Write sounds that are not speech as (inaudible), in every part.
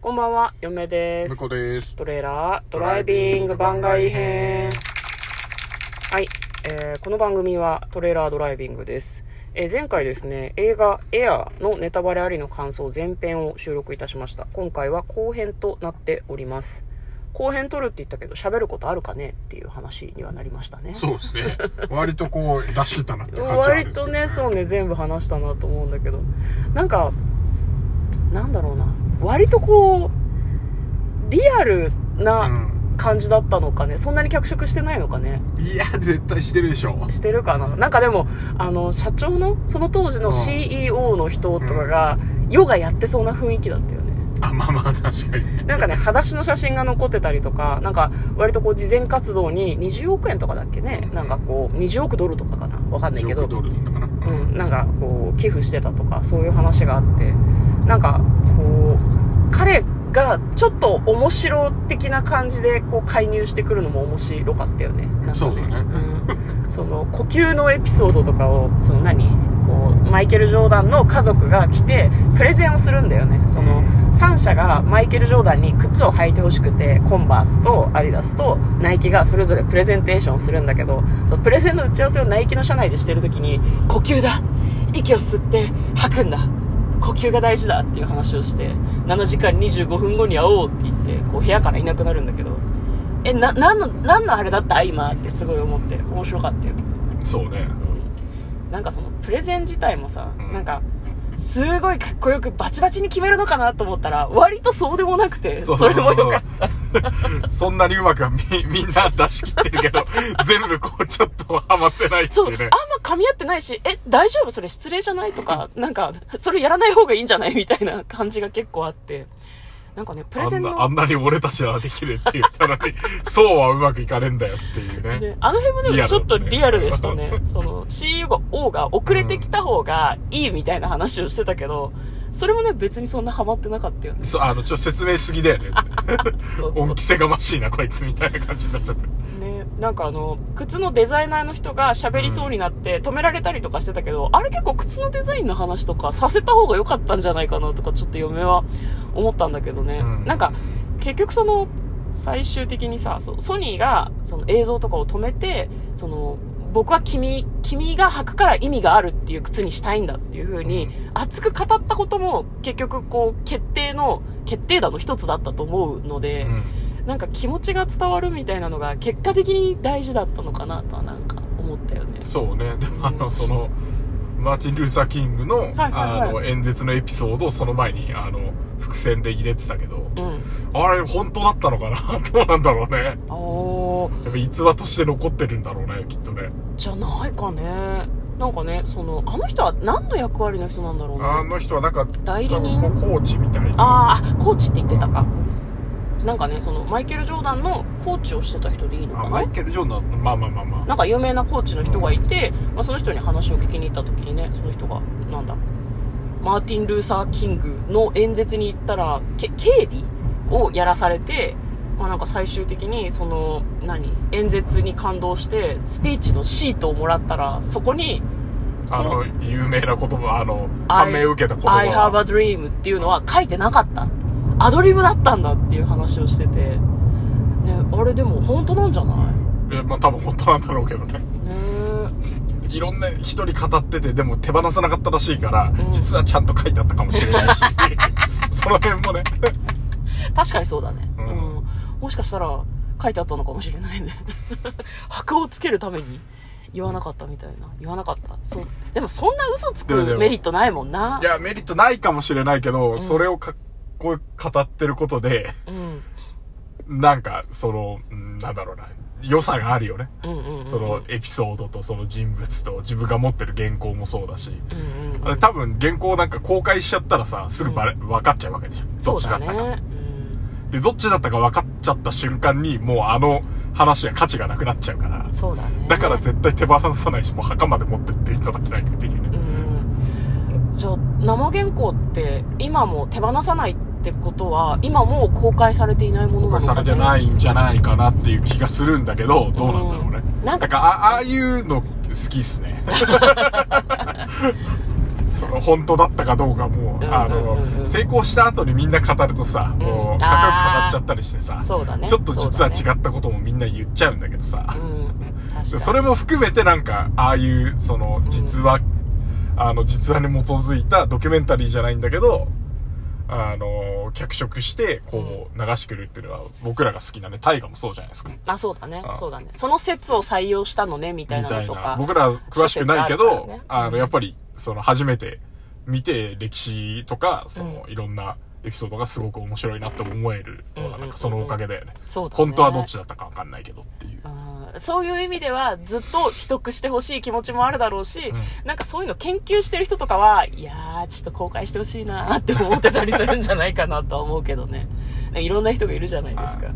こんばんは、嫁です。向こうです。トレーラードライビング番外編。はい、えーこの番組はトレーラードライビングです。えー前回ですね、映画エアーのネタバレありの感想前編を収録いたしました。今回は後編となっております。後編撮るって言ったけど喋ることあるかね？っていう話にはなりましたね。そうですね。(laughs) 割とこう、出し切ったなって感じはある割とね、そうね、全部話したなと思うんだけど。なんか、なんだろうな。割とこう、リアルな感じだったのかね。そんなに脚色してないのかね。いや、絶対してるでしょ。してるかななんかでも、あの、社長の、その当時のうん CEO の人とかが、ヨガやってそうな雰囲気だったよね。あ、まあまあ、確かに。なんかね、裸足の写真が残ってたりとか、なんか、割とこう、慈善活動に20億円とかだっけね。なんかこう、20億ドルとかかなわかんないけど。10億ドルだったかな。うん、なんかこう寄付してたとかそういう話があってなんかこう彼がちょっと面白的な感じでこう介入してくるのも面白かったよね。なんかそうだね。うん、その呼吸のエピソードとかをその何こうマイケル・ジョーダンの家族が来てプレゼンをするんだよね。その3社がマイケル・ジョーダンに靴を履いてほしくてコンバースとアディダスとナイキがそれぞれプレゼンテーションをするんだけどそのプレゼンの打ち合わせをナイキの社内でしてる時に呼吸だ息を吸って吐くんだ呼吸が大事だっていう話をして7時間25分後に会おうって言ってこう部屋からいなくなるんだけどえな何の何のあれだった今ってすごい思って面白かったよ。そうね。なんかそのプレゼン自体もさ、うん。なんかすごいかっこよくバチバチに決めるのかなと思ったら割とそうでもなくてそれもよかった (laughs) そんなにうまくはみ、みんな出し切ってるけど、(laughs) 全部こう、ちょっとハマってないってそう、あんいうね。ま噛み合ってないし、え、大丈夫？それ失礼じゃない？とか、なんか、それやらない方がいいんじゃない？みたいな感じが結構あって。なんかね、プレゼンの、あんな、あんなに俺たちはできるって言ったのに、(laughs) そうはうまくいかねえんだよっていうね。ね、あの辺もでもちょっとリアルでしたねね。その CEO が遅れてきた方がいいみたいな話をしてたけど、それもね、別にそんなハマってなかったよね。そう、あの、ちょっと説明しすぎだよね恩着せがましいな、こいつみたいな感じになっちゃって。ね、なんかあの、靴のデザイナーの人が喋りそうになって止められたりとかしてたけど、あれ結構靴のデザインの話とかさせた方が良かったんじゃないかなとかちょっと嫁は思ったんだけどね。うんなんか、結局その、最終的にさ、そソニーがその映像とかを止めて、その、僕は君、君が履くから意味があるっていう靴にしたいんだっていう風に、熱く語ったことも結局こう、決定の、決定打の一つだったと思うので、うん。なんか気持ちが伝わるみたいなのが結果的に大事だったのかなとはなんか思ったよね。そうね。でもあの、その、マーティン・ルーサー・キングの、あの、演説のエピソードをその前に、あの、伏線で入れてたけど、うん。あれ、本当だったのかな？(laughs) どうなんだろうね。やっぱ逸話として残ってるんだろうね、きっとね。じゃないかね。なんかね、その、あの人は何の役割の人なんだろうね。あの人はなんか、代理人？コーチみたいな。あーあ、コーチって言ってたか。なんかね、その、マイケル・ジョーダンのコーチをしてた人でいいのかな？あマイケル・ジョーダン、まあまあまあまあ。なんか有名なコーチの人がいて、まあ、その人に話を聞きに行った時にね、その人が、なんだ、マーティン・ルーサー・キングの演説に行ったら、け警備をやらされて、まあなんか最終的に、その、何演説に感動して、スピーチのシートをもらったら、そこに、あの、有名な言葉、あの、I- 感銘を受けた言葉 I have a dream っていうのは書いてなかった。アドリブだったんだっていう話をしてて、ね、あれでも本当なんじゃない？えまあ多分本当なんだろうけどね。ねいろんな人に語ってて、でも手放さなかったらしいから、ん実はちゃんと書いてあったかもしれないし、(laughs) その辺もね。確かにそうだね。う。うんんもしかしたら書いてあったのかもしれないね。(laughs) 箔をつけるために言わなかったみたいな。言わなかった。そう。でもそんな嘘つくメリットないもんな。いや、メリットないかもしれないけど、んそれをかっこよく語ってることで、うん。なんか、その、うんなんだろうな、良さがあるよね。うんうんうんうん。そのエピソードとその人物と自分が持ってる原稿もそうだし。うんうんうん。あれ多分原稿なんか公開しちゃったらさ、すぐバレ、分かっちゃうわけじゃん。どっちだったか。ね。で、どっちだったか分かっちゃった瞬間に、もうあの話は価値がなくなっちゃうからうん。。そうだね。だから絶対手放さないし、もう墓まで持ってっていただきたいっていうね。うん。じゃあ、生原稿って今も手放さないってことは、今もう公開されていないもの公開さなのかね。れてないんじゃないかなっていう気がするんだけど、どうなんだろうね。うん。なんかあああいうの好きっすね。(laughs) その本当だったかどうかも、うんあうんうんうん。の、成功した後にみんな語るとさ、うん。もう、かっこよく語っちゃったりしてさ、そうだね。ちょっと実は違ったこともみんな言っちゃうんだけどさ、うん。それも含めてなんか、ああいう、その、実話、あの、実話に基づいたドキュメンタリーじゃないんだけど、あの、脚色して、こう、流してくるっていうのは、僕らが好きなね、大河もそうじゃないですか。まあそうだね。そうだね。その説を採用したのねみたいな。なのとか僕ら詳しくないけど、あの、やっぱり、その、初めて見て、歴史とか、その、ういろんなエピソードがすごく面白いなって思えるのは、うんなんかそのおかげだよね。そうだね。本当はどっちだったかわかんないけど。っていう。うんそういう意味ではずっと秘匿してほしい気持ちもあるだろうし、なんかそういうの研究してる人とかはいやーちょっと公開してほしいなーって思ってたりするんじゃないかなとは思うけどねいろんな人がいるじゃないですか、はい。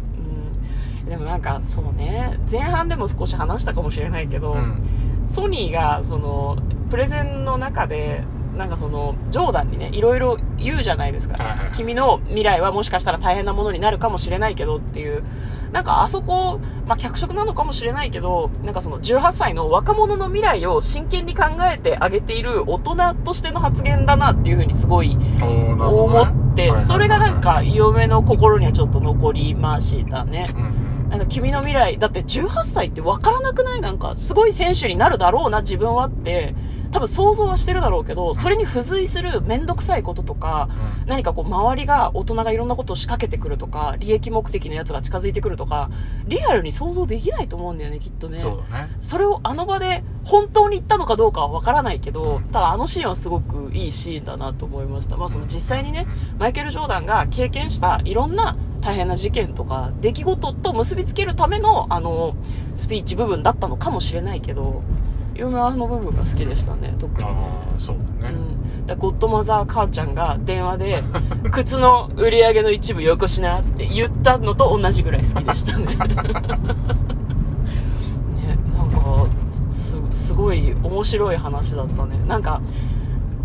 うん、でもなんかそうね前半でも少し話したかもしれないけど、うん。ソニーがそのプレゼンの中でなんかそのジョーダンにねいろいろ言うじゃないですか、はいはい。はい君の未来はもしかしたら大変なものになるかもしれないけどっていう。なんかあそこ、まあ、脚色なのかもしれないけどなんかその18歳の若者の未来を真剣に考えてあげている大人としての発言だなっていうふうにすごい思って、それがなんか嫁の心にはちょっと残りましたね。うん。なんか君の未来、だって18歳って分からなくない？なんか、すごい選手になるだろうな、自分はって、多分想像はしてるだろうけど、それに付随するめんどくさいこととか、何かこう周りが大人がいろんなことを仕掛けてくるとか、利益目的のやつが近づいてくるとか、リアルに想像できないと思うんだよね、きっとね。そうだね。それをあの場で本当に言ったのかどうかはわからないけど、ただあのシーンはすごくいいシーンだなと思いました。まあその実際にね、マイケル・ジョーダンが経験したいろんな大変な事件とか出来事と結びつけるためのあのスピーチ部分だったのかもしれないけど、嫁はあの部分が好きでしたね、特にね。ああ、そうだね。うん、だゴッドマザー母ちゃんが電話で (laughs) 靴の売り上げの一部よこしなって言ったのと同じぐらい好きでしたね (laughs) ねなんかすすごい面白い話だったねなんか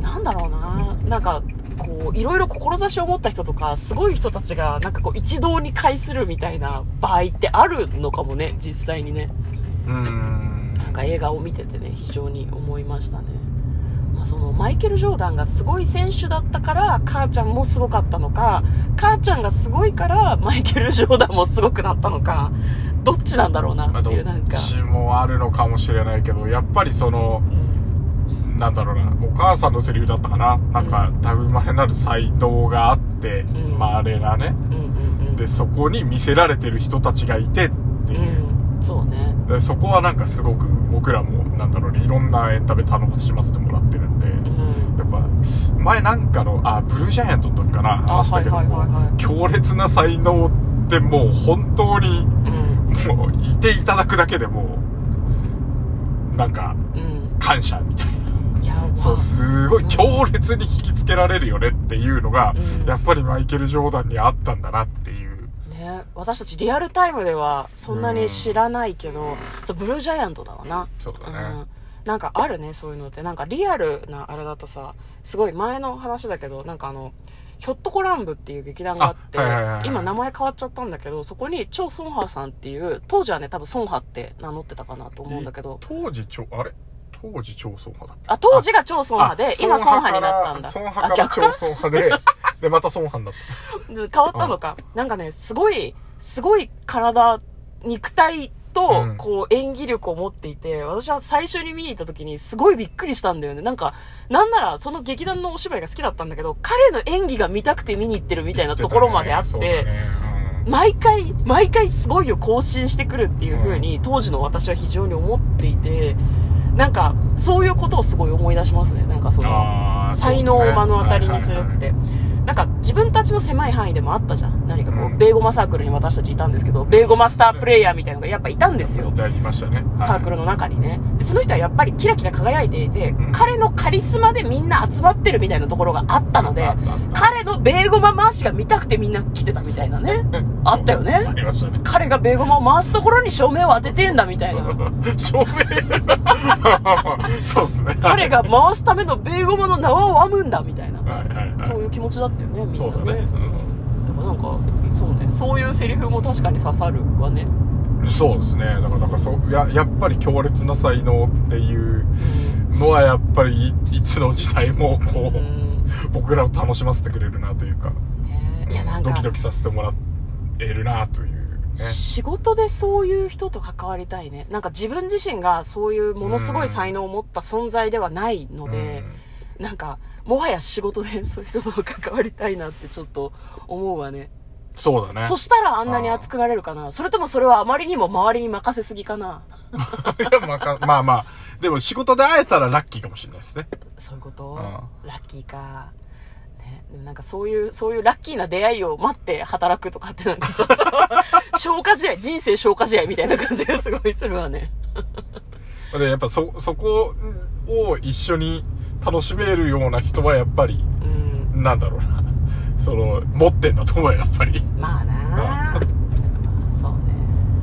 なんだろうななんかこういろいろ志を持った人とかすごい人たちがなんかこう一堂に会するみたいな場合ってあるのかもね実際にねうーん。なんか映画を見ててね非常に思いましたね、まあ、そのマイケル・ジョーダンがすごい選手だったから母ちゃんもすごかったのか母ちゃんがすごいからマイケル・ジョーダンもすごくなったのかどっちなんだろうなまあ、ってどいうなんか。っちもあるのかもしれないけど、やっぱりその、うんなんだろうな、お母さんのセリフだったかな。なんか、たぶまれなる才能があって、うん。まれなね。うんうんうん。で、そこに見せられてる人たちがいてっていう。うん。そうね。でそこはなんかすごく僕らも、なんだろうね、いろんなエンタメ楽しませてもらってるんで、うん。やっぱ、前なんかの、あ、ブルージャイアントの時かな、話したけど、はいはいはいはい。強烈な才能ってもう本当に、うん。もういていただくだけでもう、なんか、うん。感謝みたいな。そう、すごいうん。強烈に引きつけられるよねっていうのが、うん。やっぱりマイケル・ジョーダンにあったんだなっていう。ね、私たちリアルタイムではそんなに知らないけど、そうブルージャイアントだわな。そうだね。ん、なんかあるねそういうのって。なんかリアルなあれだとさすごい前の話だけどなんかあのひょっとこ乱舞っていう劇団があって、あはいはいはいはい。今名前変わっちゃったんだけどそこに超ソンハーさんっていう当時はね多分ソンハって名乗ってたかなと思うんだけど。当時超、あれ？当時超損派だっけ？あ当時が超ソンハで今ソンハになったんだ。損派から超損派で、で、また損派になった。で変わったのか。なんかね、すごい、すごい体、肉体とう、んこう、演技力を持っていて、私は最初に見に行った時にすごいびっくりしたんだよね。なんか、なんならその劇団のお芝居が好きだったんだけど、彼の演技が見たくて見に行ってるみたいなところまであって、毎回、毎回すごいよ更新してくるっていう風に、当時の私は非常に思っていて、なんか、そういうことをすごい思い出しますね。なんかその、才能を目の当たりにするって。なんか自分たちの狭い範囲でもあったじゃん。何かこう、うんベーゴマサークルに私たちいたんですけど、ベーゴマスタープレイヤーみたいなのがやっぱいたんですよ。いましたね。サークルの中にね。でその人はやっぱりキラキラ輝いていて、ん彼のカリスマでみんな集まってるみたいなところがあったので彼のベーゴマ回しが見たくてみんな来てたみたいなね。あったよねありましたね。彼がベーゴマを回すところに照明を当ててんだみたいな。(laughs) 照明 (laughs) そうっすね。彼が回すためのベーゴマの縄を編むんだみたいな。はいはいはい。そういう気持ちだったよね、みんなね。そうだね。だからなんか、そうね、そういうセリフも確かに刺さるわね。うんそうですね。だからなんかそう、や、やっぱり強烈な才能っていうのはやっぱりいいつの時代もこう、うん僕らを楽しませてくれるなというか、ねいやなんかドキドキさせてもらえるなというね。仕事でそういう人と関わりたいねなんか自分自身がそういうものすごい才能を持った存在ではないので、なんかもはや仕事でそういう人と関わりたいなってちょっと思うわねそうだね。そしたらあんなに熱くなれるかなそれともそれはあまりにも周りに任せすぎかな (laughs) いやままあまあ、でも仕事で会えたらラッキーかもしれないですね。そういうこと、うラッキーか。ね、なんかそういう、そういうラッキーな出会いを待って働くとかってなんかちょっと、(laughs) 消化試合、人生消化試合みたいな感じがすごいするわね。(laughs) で、やっぱそ、そこを一緒に楽しめるような人はやっぱり、うん。なんだろうな。(laughs) その、持ってんだと思うよ、やっぱり。まあなそうね。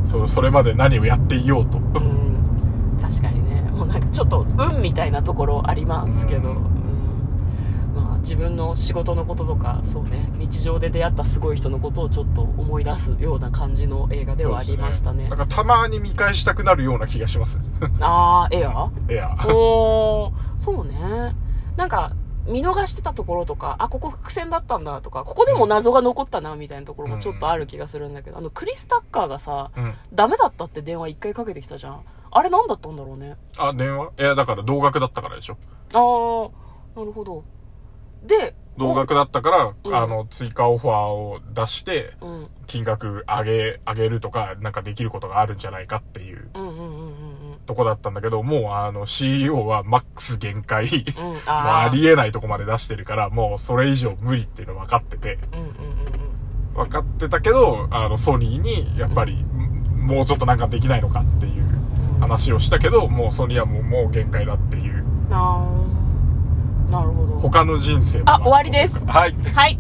そう、それまで何をやっていようと。うん。確かにね。もうなんかちょっと運みたいなところありますけど。ううん自分の仕事のこととか、そうね。日常で出会ったすごい人のことをちょっと思い出すような感じの映画ではありましたねだ。からたまに見返したくなるような気がします。あー、エアいや。おー、そうね。なんか、見逃してたところとか、あ、ここ伏線だったんだとか、ここでも謎が残ったな、みたいなところもちょっとある気がするんだけど、あの、クリス・タッカーがさ、うん。ダメだったって電話一回かけてきたじゃん。あれ何だったんだろうね。あ、電話？いや、だから同額だったからでしょ。あー、なるほど。で、同額だったから、うん。あの、追加オファーを出して、金額上げ、上げるとか、なんかできることがあるんじゃないかっていううん、うん、うん、うん。とこだったんだけど、もうあの CEO はマックス限界、うん、ああーりえないとこまで出してるから、もうそれ以上無理っていうの分かってて、うん、うん、うん、分かってたけど、あの、ソニーに、やっぱり、んもうちょっとなんかできないのかっていううん。話をしたけど、もうソニーはもう、もう限界だっていう、なるほど。他の人生も。あ終わりですはい。はい。